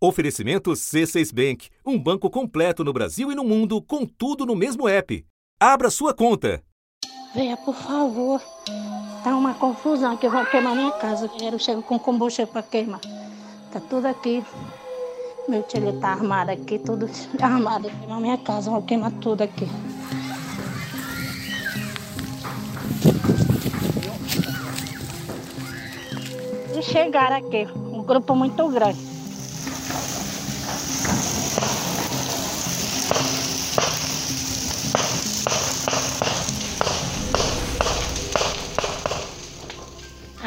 Oferecimento C6 Bank, um banco completo no Brasil e no mundo, com tudo no mesmo app. Abra sua conta. Venha, por favor. Tá uma confusão que vão queimar minha casa. Eu chego com combustível para queimar. Tá tudo aqui. Meu tio tá armado aqui, tudo armado. Queimar minha casa, vão queimar tudo aqui. E chegaram aqui, um grupo muito grande.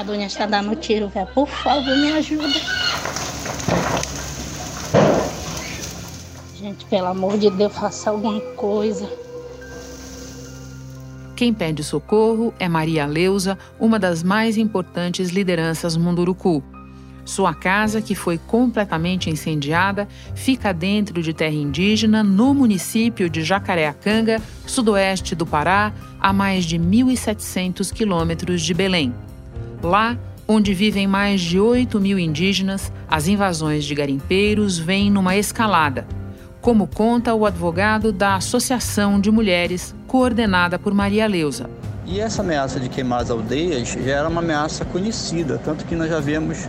A dona está dando tiro, velho. Por favor, me ajuda. Gente, pelo amor de Deus, faça alguma coisa. Quem pede socorro é Maria Leusa, uma das mais importantes lideranças Munduruku. Sua casa, que foi completamente incendiada, fica dentro de terra indígena no município de Jacareacanga, sudoeste do Pará, a mais de 1.700 quilômetros de Belém. Lá, onde vivem mais de 8 mil indígenas, as invasões de garimpeiros vêm numa escalada, como conta o advogado da Associação de Mulheres, coordenada por Maria Leusa. E essa ameaça de queimar as aldeias já era uma ameaça conhecida, tanto que nós já vemos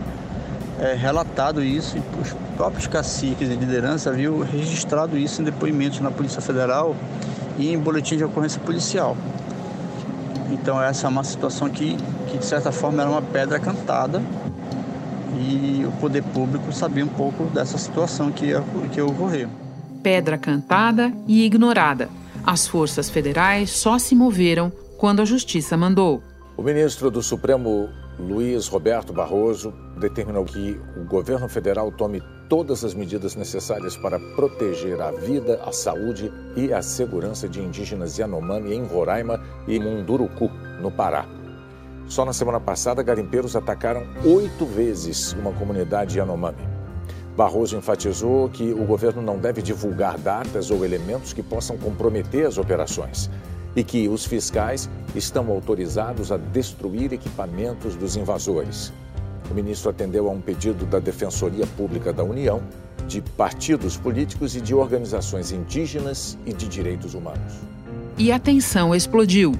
é, relatado isso, os próprios caciques e liderança haviam registrado isso em depoimentos na Polícia Federal e em boletim de ocorrência policial. Então essa é uma situação que, que de certa forma era uma pedra cantada e o poder público sabia um pouco dessa situação que ia, que ia ocorrer. Pedra cantada e ignorada. As forças federais só se moveram quando a justiça mandou. O ministro do Supremo, Luiz Roberto Barroso, determinou que o governo federal tome todas as medidas necessárias para proteger a vida, a saúde e a segurança de indígenas Yanomami em Roraima e Munduruku, no Pará. Só na semana passada, garimpeiros atacaram oito vezes uma comunidade Yanomami. Barroso enfatizou que o governo não deve divulgar datas ou elementos que possam comprometer as operações e que os fiscais estão autorizados a destruir equipamentos dos invasores. O ministro atendeu a um pedido da Defensoria Pública da União, de partidos políticos e de organizações indígenas e de direitos humanos. E a tensão explodiu.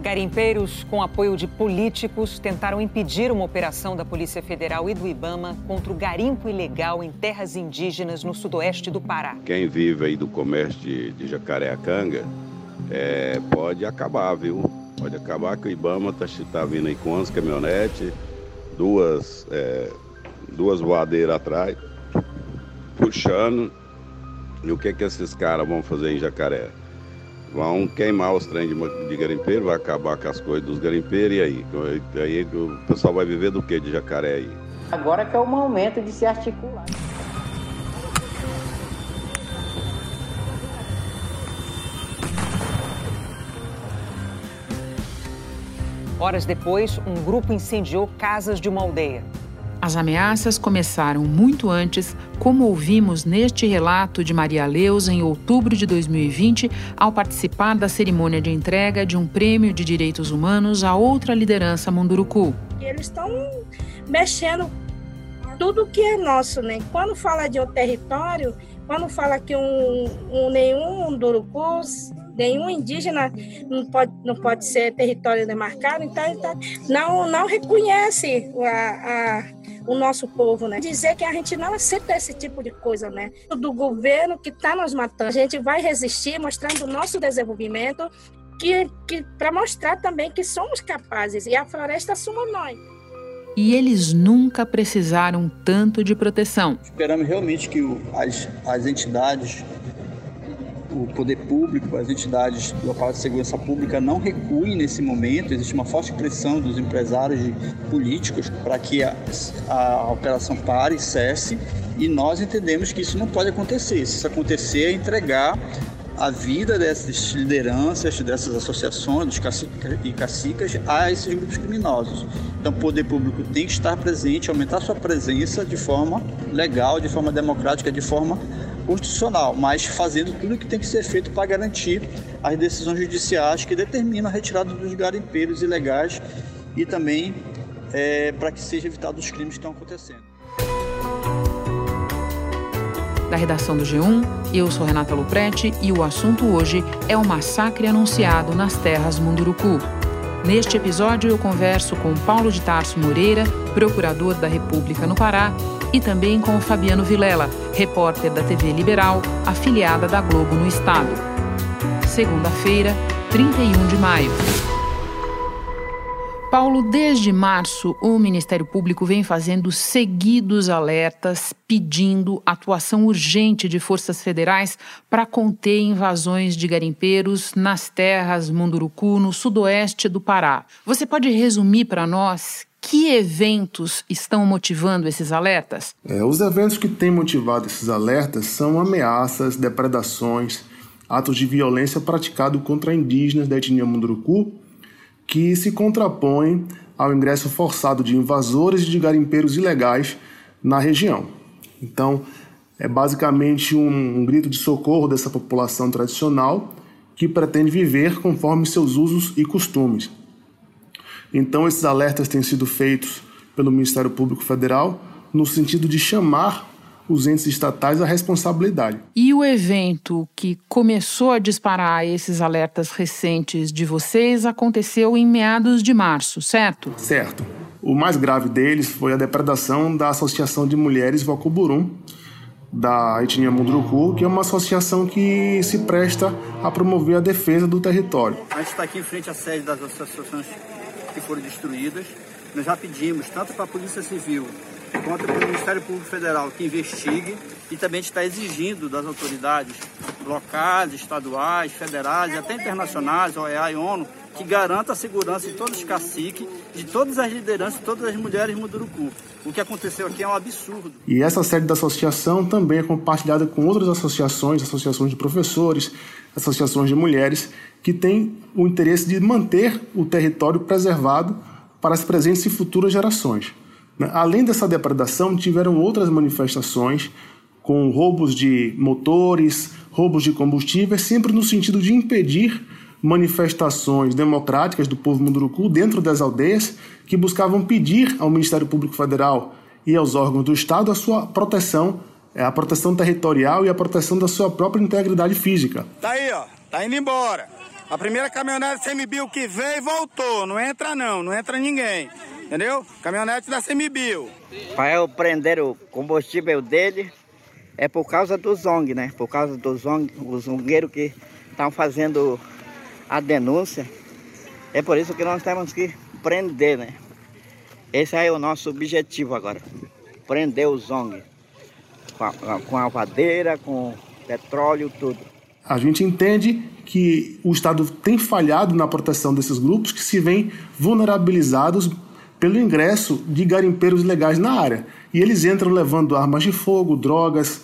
Garimpeiros, com apoio de políticos, tentaram impedir uma operação da Polícia Federal e do Ibama contra o garimpo ilegal em terras indígenas no sudoeste do Pará. Quem vive aí do comércio de, de Jacareacanga é, pode acabar, viu? Pode acabar que o Ibama está tá vindo aí com 11 caminhonetes, duas, é, duas voadeiras atrás, puxando. E o que, que esses caras vão fazer em Jacaré? Vão queimar os trens de, de garimpeiro, vai acabar com as coisas dos garimpeiros e aí? Aí o pessoal vai viver do que de jacaré aí? Agora que é o momento de se articular. Horas depois, um grupo incendiou casas de uma aldeia. As ameaças começaram muito antes, como ouvimos neste relato de Maria Leusa em outubro de 2020, ao participar da cerimônia de entrega de um prêmio de direitos humanos a outra liderança Munduruku. Eles estão mexendo tudo que é nosso, né? Quando fala de um território, quando fala que um, um nenhum Munduruku nenhum indígena não pode, não pode ser território demarcado, então tá, não, não reconhece a, a, o nosso povo, né? Dizer que a gente não aceita esse tipo de coisa, né? Do governo que está nos matando. A gente vai resistir mostrando o nosso desenvolvimento, que, que para mostrar também que somos capazes e a floresta somos nós. E eles nunca precisaram tanto de proteção. Esperamos realmente que as, as entidades o poder público, as entidades do aparato de segurança pública não recuem nesse momento. Existe uma forte pressão dos empresários e políticos para que a, a operação pare e cesse. E nós entendemos que isso não pode acontecer. Se isso acontecer, é entregar a vida dessas lideranças, dessas associações, dos caciques e cacicas a esses grupos criminosos. Então, o poder público tem que estar presente, aumentar sua presença de forma legal, de forma democrática, de forma constitucional, mas fazendo tudo o que tem que ser feito para garantir as decisões judiciais que determinam a retirada dos garimpeiros ilegais e também é, para que seja evitado os crimes que estão acontecendo. da redação do G1. Eu sou Renata Luprete e o assunto hoje é o massacre anunciado nas terras Munduruku. Neste episódio, eu converso com Paulo de Tarso Moreira, procurador da República no Pará, e também com Fabiano Vilela, repórter da TV Liberal, afiliada da Globo no Estado. Segunda-feira, 31 de maio. Paulo, desde março, o Ministério Público vem fazendo seguidos alertas pedindo atuação urgente de forças federais para conter invasões de garimpeiros nas terras Munduruku, no sudoeste do Pará. Você pode resumir para nós que eventos estão motivando esses alertas? É, os eventos que têm motivado esses alertas são ameaças, depredações, atos de violência praticados contra indígenas da etnia Munduruku que se contrapõe ao ingresso forçado de invasores e de garimpeiros ilegais na região. Então, é basicamente um, um grito de socorro dessa população tradicional que pretende viver conforme seus usos e costumes. Então, esses alertas têm sido feitos pelo Ministério Público Federal no sentido de chamar os entes estatais a responsabilidade. E o evento que começou a disparar esses alertas recentes de vocês aconteceu em meados de março, certo? Certo. O mais grave deles foi a depredação da Associação de Mulheres Vocoburum, da etnia Munduruku, que é uma associação que se presta a promover a defesa do território. A gente está aqui em frente à sede das associações que foram destruídas. Nós já pedimos, tanto para a Polícia Civil quanto para o Ministério Público Federal que investigue e também está exigindo das autoridades locais, estaduais, federais e até internacionais, OEA e ONU, que garanta a segurança de todos os caciques, de todas as lideranças, de todas as mulheres Munduruku. O que aconteceu aqui é um absurdo. E essa sede da associação também é compartilhada com outras associações, associações de professores, associações de mulheres, que têm o interesse de manter o território preservado para as presentes e futuras gerações. Né? Além dessa depredação, tiveram outras manifestações com roubos de motores, roubos de combustíveis, sempre no sentido de impedir manifestações democráticas do povo munduruku dentro das aldeias que buscavam pedir ao Ministério Público Federal e aos órgãos do Estado a sua proteção, é, a proteção territorial e a proteção da sua própria integridade física. Tá aí, ó, tá indo embora. A primeira caminhonete CMBio que veio voltou, não entra não, não entra ninguém. Entendeu? Caminhonete da Semibio. Para eu prender o combustível dele, é por causa do Zong, né? Por causa do Zong, os zongueiros que estão fazendo a denúncia. É por isso que nós temos que prender, né? Esse é o nosso objetivo agora. Prender o Zong. Com a, com a vadeira, com petróleo, tudo. A gente entende que o Estado tem falhado na proteção desses grupos que se veem vulnerabilizados pelo ingresso de garimpeiros ilegais na área. E eles entram levando armas de fogo, drogas,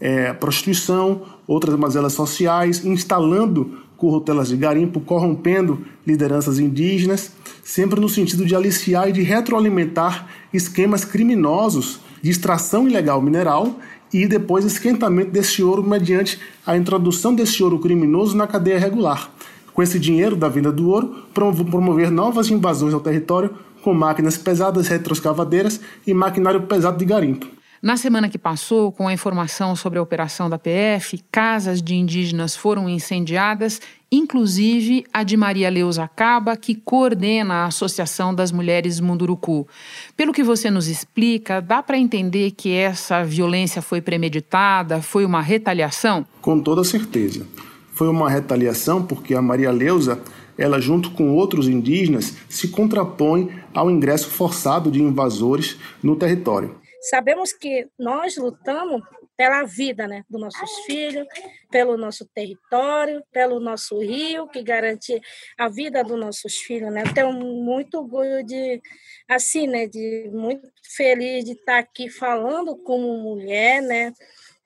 é, prostituição, outras mazelas sociais, instalando corrotelas de garimpo, corrompendo lideranças indígenas, sempre no sentido de aliciar e de retroalimentar esquemas criminosos de extração ilegal mineral e depois esquentamento desse ouro mediante a introdução desse ouro criminoso na cadeia regular. Com esse dinheiro da venda do ouro, promover novas invasões ao território com máquinas pesadas retroescavadeiras e maquinário pesado de garimpo. Na semana que passou, com a informação sobre a operação da PF, casas de indígenas foram incendiadas, inclusive a de Maria Leusa Caba, que coordena a Associação das Mulheres Munduruku. Pelo que você nos explica, dá para entender que essa violência foi premeditada, foi uma retaliação? Com toda certeza. Foi uma retaliação porque a Maria Leusa ela, junto com outros indígenas, se contrapõe ao ingresso forçado de invasores no território. Sabemos que nós lutamos pela vida né, dos nossos filhos, pelo nosso território, pelo nosso rio, que garante a vida dos nossos filhos. Né? tenho muito orgulho de, assim, né, de muito feliz de estar aqui falando como mulher, né,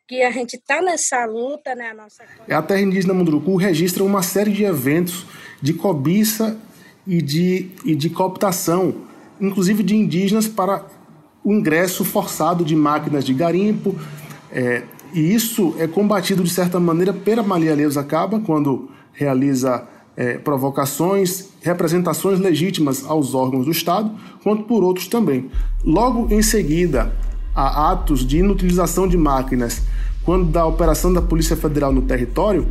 que a gente está nessa luta, né, a nossa... A terra indígena Munduruku registra uma série de eventos de cobiça e de, e de cooptação, inclusive de indígenas, para o ingresso forçado de máquinas de garimpo. É, e isso é combatido, de certa maneira, pela Maria Leusa Caba, quando realiza é, provocações, representações legítimas aos órgãos do Estado, quanto por outros também. Logo em seguida, há atos de inutilização de máquinas quando da operação da Polícia Federal no território,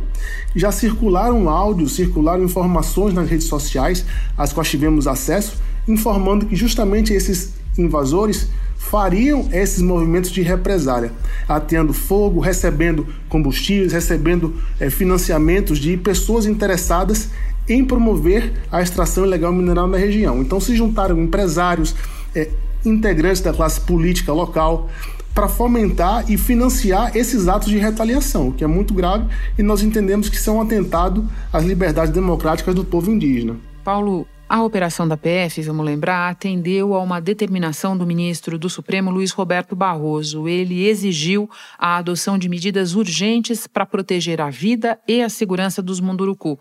já circularam áudios, circularam informações nas redes sociais, às quais tivemos acesso, informando que justamente esses invasores fariam esses movimentos de represália, ateando fogo, recebendo combustíveis, recebendo é, financiamentos de pessoas interessadas em promover a extração ilegal mineral na região. Então se juntaram empresários, é, integrantes da classe política local, para fomentar e financiar esses atos de retaliação, que é muito grave e nós entendemos que são um atentado às liberdades democráticas do povo indígena. Paulo, a operação da PF, vamos lembrar, atendeu a uma determinação do ministro do Supremo Luiz Roberto Barroso. Ele exigiu a adoção de medidas urgentes para proteger a vida e a segurança dos Munduruku.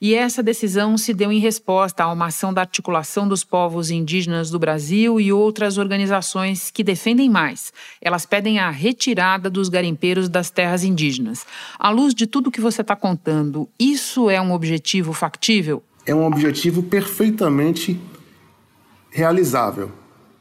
E essa decisão se deu em resposta a uma ação da articulação dos povos indígenas do Brasil e outras organizações que defendem mais. Elas pedem a retirada dos garimpeiros das terras indígenas. À luz de tudo que você está contando, isso é um objetivo factível? É um objetivo perfeitamente realizável,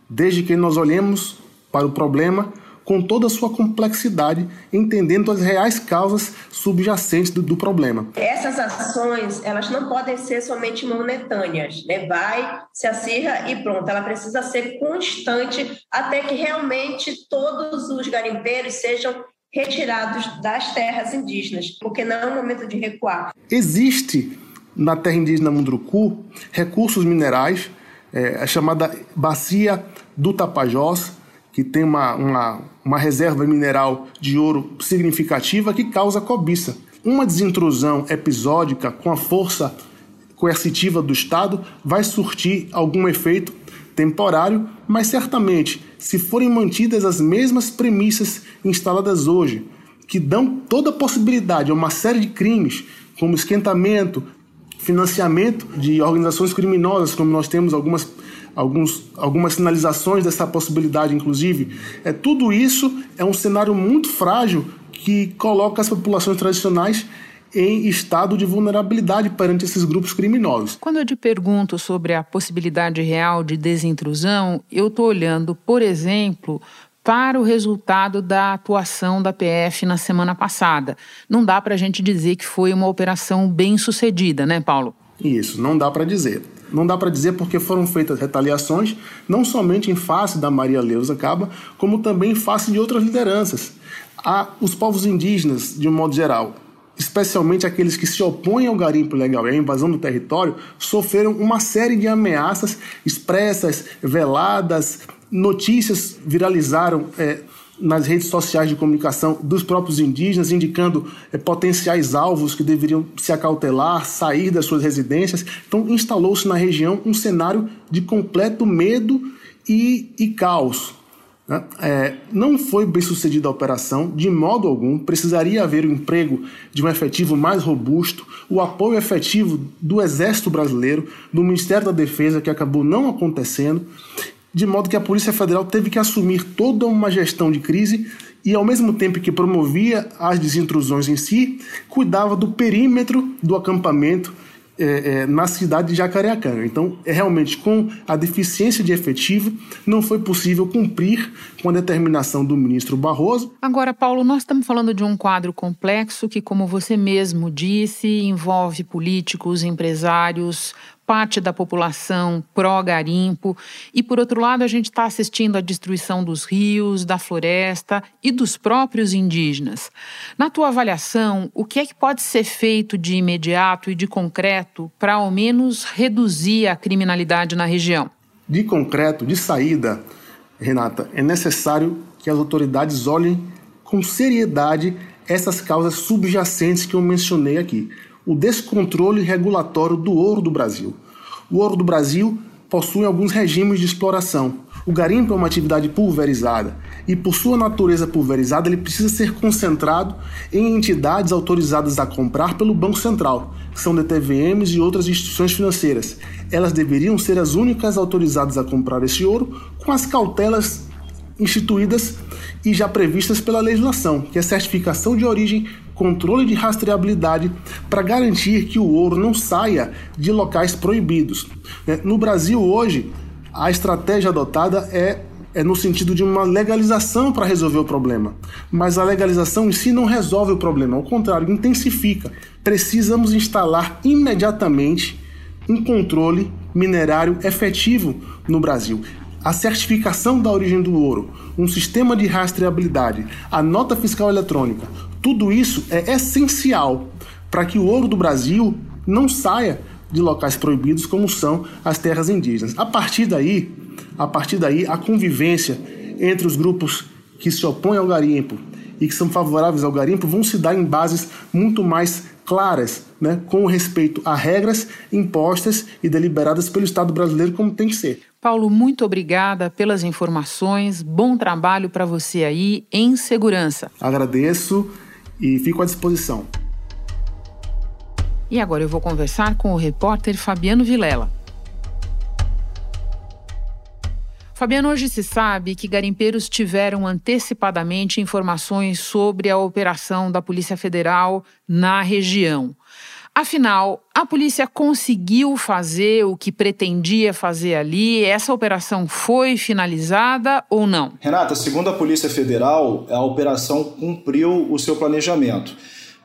desde que nós olhemos para o problema com toda a sua complexidade, entendendo as reais causas subjacentes do, do, problema. Essas ações, elas não podem ser somente momentâneas, né? Vai, se acirra e pronto. Ela precisa ser constante até que realmente todos os garimpeiros sejam retirados das terras indígenas, porque não é o momento de recuar. Existe na terra indígena Munduruku recursos minerais, é, a chamada Bacia do Tapajós, que tem uma, uma, uma reserva mineral de ouro significativa que causa cobiça. Uma desintrusão episódica com a força coercitiva do Estado vai surtir algum efeito temporário, mas certamente, se forem mantidas as mesmas premissas instaladas hoje, que dão toda a possibilidade a uma série de crimes, como esquentamento, financiamento de organizações criminosas, como nós temos algumas alguns, algumas sinalizações dessa possibilidade, inclusive. É, tudo isso é um cenário muito frágil que coloca as populações tradicionais em estado de vulnerabilidade perante esses grupos criminosos. Quando eu te pergunto sobre a possibilidade real de desintrusão, eu estou olhando, por exemplo, para o resultado da atuação da PF na semana passada. Não dá para a gente dizer que foi uma operação bem sucedida, né, Paulo? Isso, não dá para dizer. Não dá para dizer porque foram feitas retaliações, não somente em face da Maria Leusa Caba, como também em face de outras lideranças. Os povos indígenas, de um modo geral, especialmente aqueles que se opõem ao garimpo ilegal e à invasão do território, sofreram uma série de ameaças expressas, veladas, notícias viralizaram. É, nas redes sociais de comunicação dos próprios indígenas, indicando é, potenciais alvos que deveriam se acautelar, sair das suas residências. Então, instalou-se na região um cenário de completo medo e, e caos. Né? É, não foi bem sucedida a operação, de modo algum. Precisaria haver o emprego de um efetivo mais robusto, o apoio efetivo do Exército Brasileiro, do Ministério da Defesa, que acabou não acontecendo de modo que a Polícia Federal teve que assumir toda uma gestão de crise e, ao mesmo tempo que promovia as desintrusões em si, cuidava do perímetro do acampamento é, é, na cidade de Jacareacanga. Então, é realmente com a deficiência de efetivo, não foi possível cumprir com a determinação do ministro Barroso. Agora, Paulo, nós estamos falando de um quadro complexo que, como você mesmo disse, envolve políticos, empresários, parte da população pró-garimpo, e por outro lado, a gente está assistindo à destruição dos rios, da floresta e dos próprios indígenas. Na tua avaliação, o que é que pode ser feito de imediato e de concreto para ao menos reduzir a criminalidade na região? De concreto, de saída, Renata, é necessário que as autoridades olhem com seriedade essas causas subjacentes que eu mencionei aqui o descontrole regulatório do ouro do Brasil. O ouro do Brasil possui alguns regimes de exploração. O garimpo é uma atividade pulverizada e, por sua natureza pulverizada, ele precisa ser concentrado em entidades autorizadas a comprar pelo Banco Central, que são DTVMs e outras instituições financeiras. Elas deveriam ser as únicas autorizadas a comprar esse ouro com as cautelas instituídas e já previstas pela legislação, que é certificação de origem, controle de rastreabilidade para garantir que o ouro não saia de locais proibidos. Né? No Brasil hoje, a estratégia adotada é é no sentido de uma legalização para resolver o problema. Mas a legalização em si não resolve o problema, ao contrário, intensifica. Precisamos instalar imediatamente um controle minerário efetivo no Brasil. A certificação da origem do ouro, um sistema de rastreabilidade, a nota fiscal eletrônica, tudo isso é essencial para que o ouro do Brasil não saia de locais proibidos como são as terras indígenas. A partir daí, a partir daí a convivência entre os grupos que se opõem ao garimpo e que são favoráveis ao garimpo vão se dar em bases muito mais claras, né, com respeito a regras impostas e deliberadas pelo Estado brasileiro como tem que ser. Paulo, muito obrigada pelas informações. Bom trabalho para você aí em segurança. Agradeço e fico à disposição. E agora eu vou conversar com o repórter Fabiano Vilela. Fabiano, hoje se sabe que garimpeiros tiveram antecipadamente informações sobre a operação da Polícia Federal na região. Afinal, a polícia conseguiu fazer o que pretendia fazer ali? Essa operação foi finalizada ou não? Renata, segundo a Polícia Federal, a operação cumpriu o seu planejamento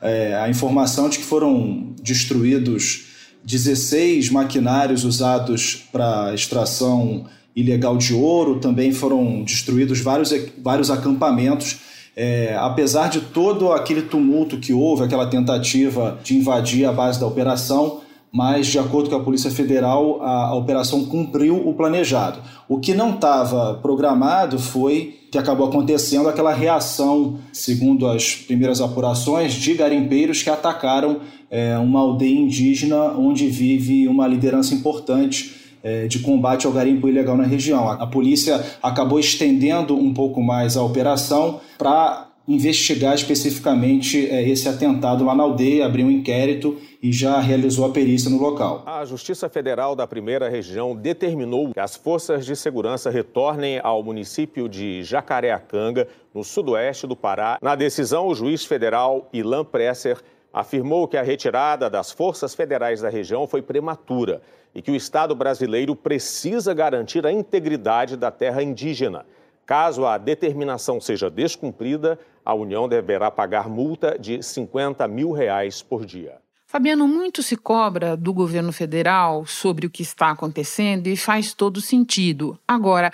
é, a informação de que foram destruídos 16 maquinários usados para extração ilegal de ouro, também foram destruídos vários, vários acampamentos. É, apesar de todo aquele tumulto que houve, aquela tentativa de invadir a base da operação, mas de acordo com a Polícia Federal, a, a operação cumpriu o planejado. O que não estava programado foi que acabou acontecendo aquela reação, segundo as primeiras apurações, de garimpeiros que atacaram é, uma aldeia indígena onde vive uma liderança importante de combate ao garimpo ilegal na região. A, a polícia acabou estendendo um pouco mais a operação para investigar especificamente é, esse atentado lá na aldeia, abriu um inquérito e já realizou a perícia no local. A Justiça Federal da Primeira Região determinou que as forças de segurança retornem ao município de Jacareacanga, no sudoeste do Pará. Na decisão, o juiz federal Ilan Presser afirmou que a retirada das forças federais da região foi prematura e que o Estado brasileiro precisa garantir a integridade da terra indígena. Caso a determinação seja descumprida, a União deverá pagar multa de 50 mil reais por dia. Fabiano, muito se cobra do governo federal sobre o que está acontecendo e faz todo sentido. Agora,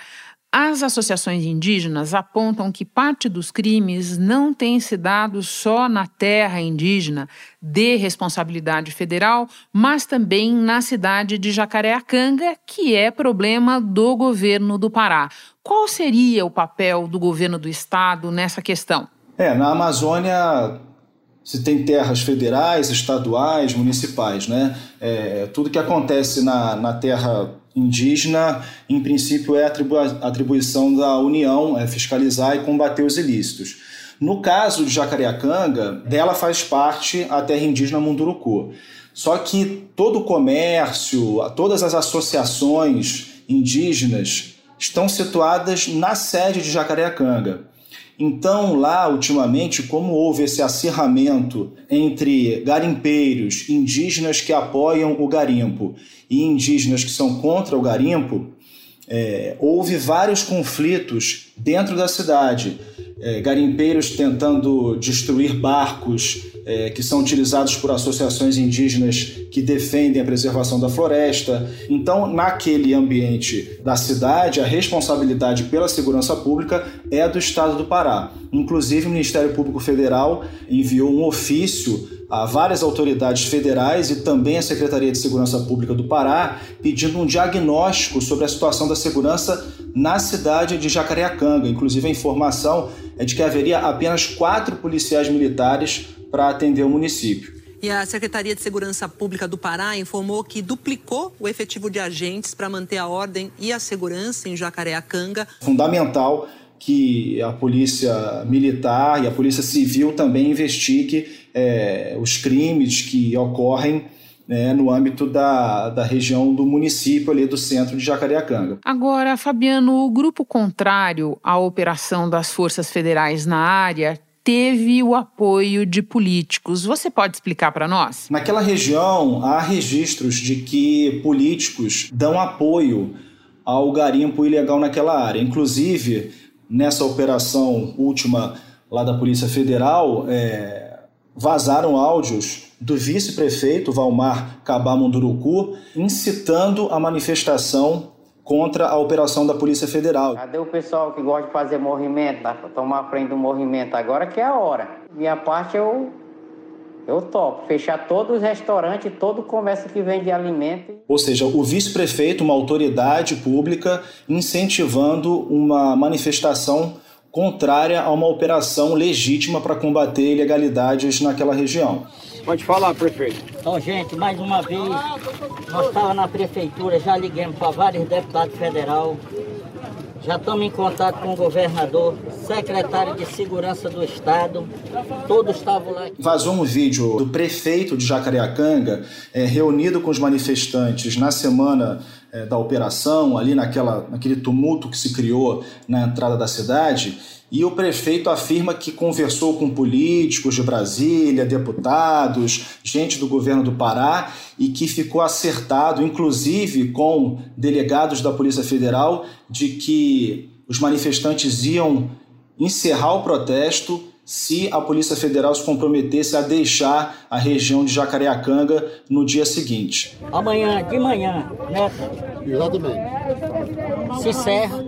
as associações indígenas apontam que parte dos crimes não tem se dado só na terra indígena de responsabilidade federal, mas também na cidade de Jacareacanga, que é problema do governo do Pará. Qual seria o papel do governo do estado nessa questão? É, na Amazônia se tem terras federais, estaduais, municipais, né? É, tudo que acontece na, na terra indígena, em princípio, é atribuição da União é fiscalizar e combater os ilícitos. No caso de Jacareacanga, dela faz parte a terra indígena Munduruku. Só que todo o comércio, todas as associações indígenas estão situadas na sede de Jacareacanga. Então, lá, ultimamente, como houve esse acirramento entre garimpeiros, indígenas que apoiam o garimpo e indígenas que são contra o garimpo, é, houve vários conflitos dentro da cidade. É, garimpeiros tentando destruir barcos é, que são utilizados por associações indígenas que defendem a preservação da floresta. Então, naquele ambiente da cidade, a responsabilidade pela segurança pública é do Estado do Pará. Inclusive, o Ministério Público Federal enviou um ofício a várias autoridades federais e também a Secretaria de Segurança Pública do Pará, pedindo um diagnóstico sobre a situação da segurança na cidade de Jacareacanga. Inclusive, a informação é de que haveria apenas quatro policiais militares para atender o município. E a Secretaria de Segurança Pública do Pará informou que duplicou o efetivo de agentes para manter a ordem e a segurança em Jacareacanga. Fundamental que a polícia militar e a polícia civil também investigue é, os crimes que ocorrem né, no âmbito da, da região do município ali do centro de Jacareacanga. Agora, Fabiano, o grupo contrário à operação das forças federais na área teve o apoio de políticos. Você pode explicar para nós? Naquela região há registros de que políticos dão apoio ao garimpo ilegal naquela área. Inclusive, nessa operação última lá da Polícia Federal, é, vazaram áudios do vice-prefeito Valmar Cabá Munduruku incitando a manifestação contra a operação da Polícia Federal. Cadê o pessoal que gosta de fazer movimento, tá? tomar frente do movimento? Agora que é a hora. Minha parte eu eu topo fechar todos os restaurantes, todo o comércio que vende alimento. Ou seja, o vice-prefeito, uma autoridade pública, incentivando uma manifestação contrária a uma operação legítima para combater ilegalidades naquela região. Pode falar, prefeito. Então, gente, mais uma vez, nós estávamos na prefeitura, já liguemos para vários deputados federais, já estamos em contato com o governador, secretário de Segurança do Estado, todos estavam lá. Vazou um vídeo do prefeito de Jacareacanga, é, reunido com os manifestantes na semana é, da operação, ali naquela, naquele tumulto que se criou na entrada da cidade. E o prefeito afirma que conversou com políticos de Brasília, deputados, gente do governo do Pará e que ficou acertado, inclusive com delegados da Polícia Federal, de que os manifestantes iam encerrar o protesto se a Polícia Federal se comprometesse a deixar a região de Jacareacanga no dia seguinte. Amanhã, de manhã, né? Exatamente. Se encerra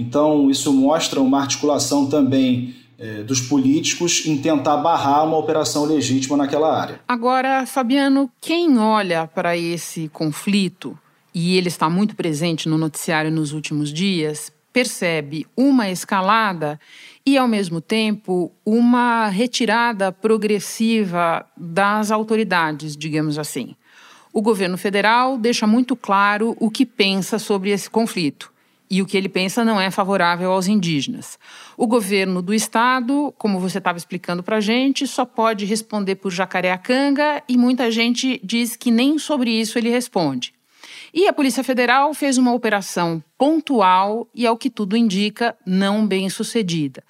então, isso mostra uma articulação também é, dos políticos em tentar barrar uma operação legítima naquela área. Agora, Fabiano, quem olha para esse conflito, e ele está muito presente no noticiário nos últimos dias, percebe uma escalada e, ao mesmo tempo, uma retirada progressiva das autoridades, digamos assim. O governo federal deixa muito claro o que pensa sobre esse conflito e o que ele pensa não é favorável aos indígenas. O governo do estado, como você estava explicando para a gente, só pode responder por Jacareacanga e muita gente diz que nem sobre isso ele responde. E a Polícia Federal fez uma operação pontual e, ao que tudo indica, não bem sucedida.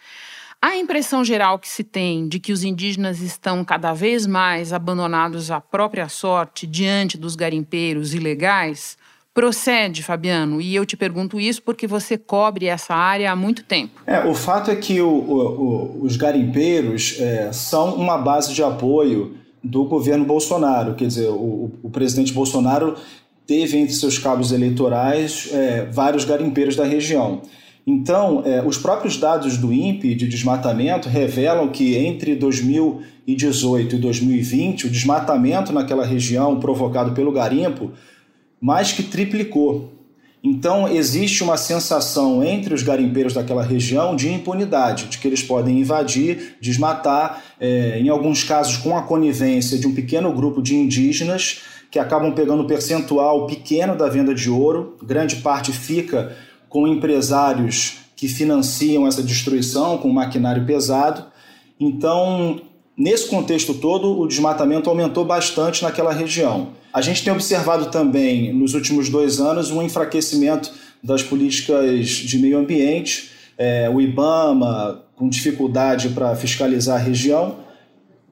A impressão geral que se tem de que os indígenas estão cada vez mais abandonados à própria sorte diante dos garimpeiros ilegais procede, Fabiano? E eu te pergunto isso porque você cobre essa área há muito tempo. É, o fato é que o, o, os garimpeiros é, são uma base de apoio do governo Bolsonaro. Quer dizer, o, o presidente Bolsonaro teve entre seus cabos eleitorais é, vários garimpeiros da região. Então, é, os próprios dados do INPE de desmatamento revelam que entre 2018 e 2020, o desmatamento naquela região provocado pelo garimpo mais que triplicou. Então, existe uma sensação entre os garimpeiros daquela região de impunidade, de que eles podem invadir, desmatar, é, em alguns casos com a conivência de um pequeno grupo de indígenas que acabam pegando um percentual pequeno da venda de ouro, grande parte fica com empresários que financiam essa destruição com maquinário pesado. Então, nesse contexto todo, o desmatamento aumentou bastante naquela região. A gente tem observado também, nos últimos dois anos, um enfraquecimento das políticas de meio ambiente, é, o IBAMA com dificuldade para fiscalizar a região,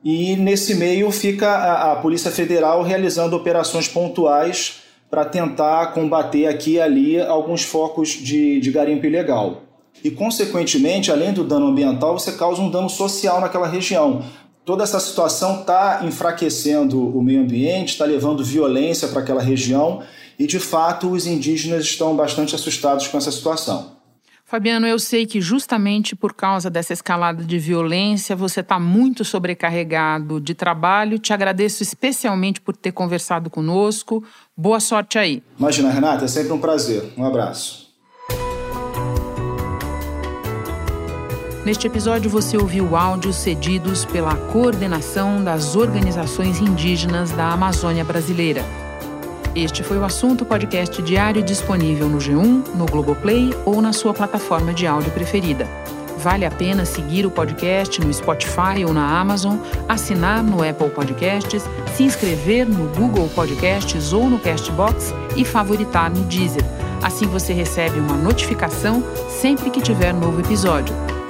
e nesse meio fica a, a Polícia Federal realizando operações pontuais para tentar combater aqui e ali alguns focos de, de garimpo ilegal. E, consequentemente, além do dano ambiental, você causa um dano social naquela região, toda essa situação está enfraquecendo o meio ambiente, está levando violência para aquela região e, de fato, os indígenas estão bastante assustados com essa situação. Fabiano, eu sei que justamente por causa dessa escalada de violência você está muito sobrecarregado de trabalho. Te agradeço especialmente por ter conversado conosco. Boa sorte aí. Imagina, Renata, é sempre um prazer. Um abraço. Neste episódio você ouviu áudios cedidos pela coordenação das organizações indígenas da Amazônia Brasileira. Este foi o assunto podcast diário disponível no G1, no Globoplay ou na sua plataforma de áudio preferida. Vale a pena seguir o podcast no Spotify ou na Amazon, assinar no Apple Podcasts, se inscrever no Google Podcasts ou no Castbox e favoritar no Deezer. Assim você recebe uma notificação sempre que tiver novo episódio.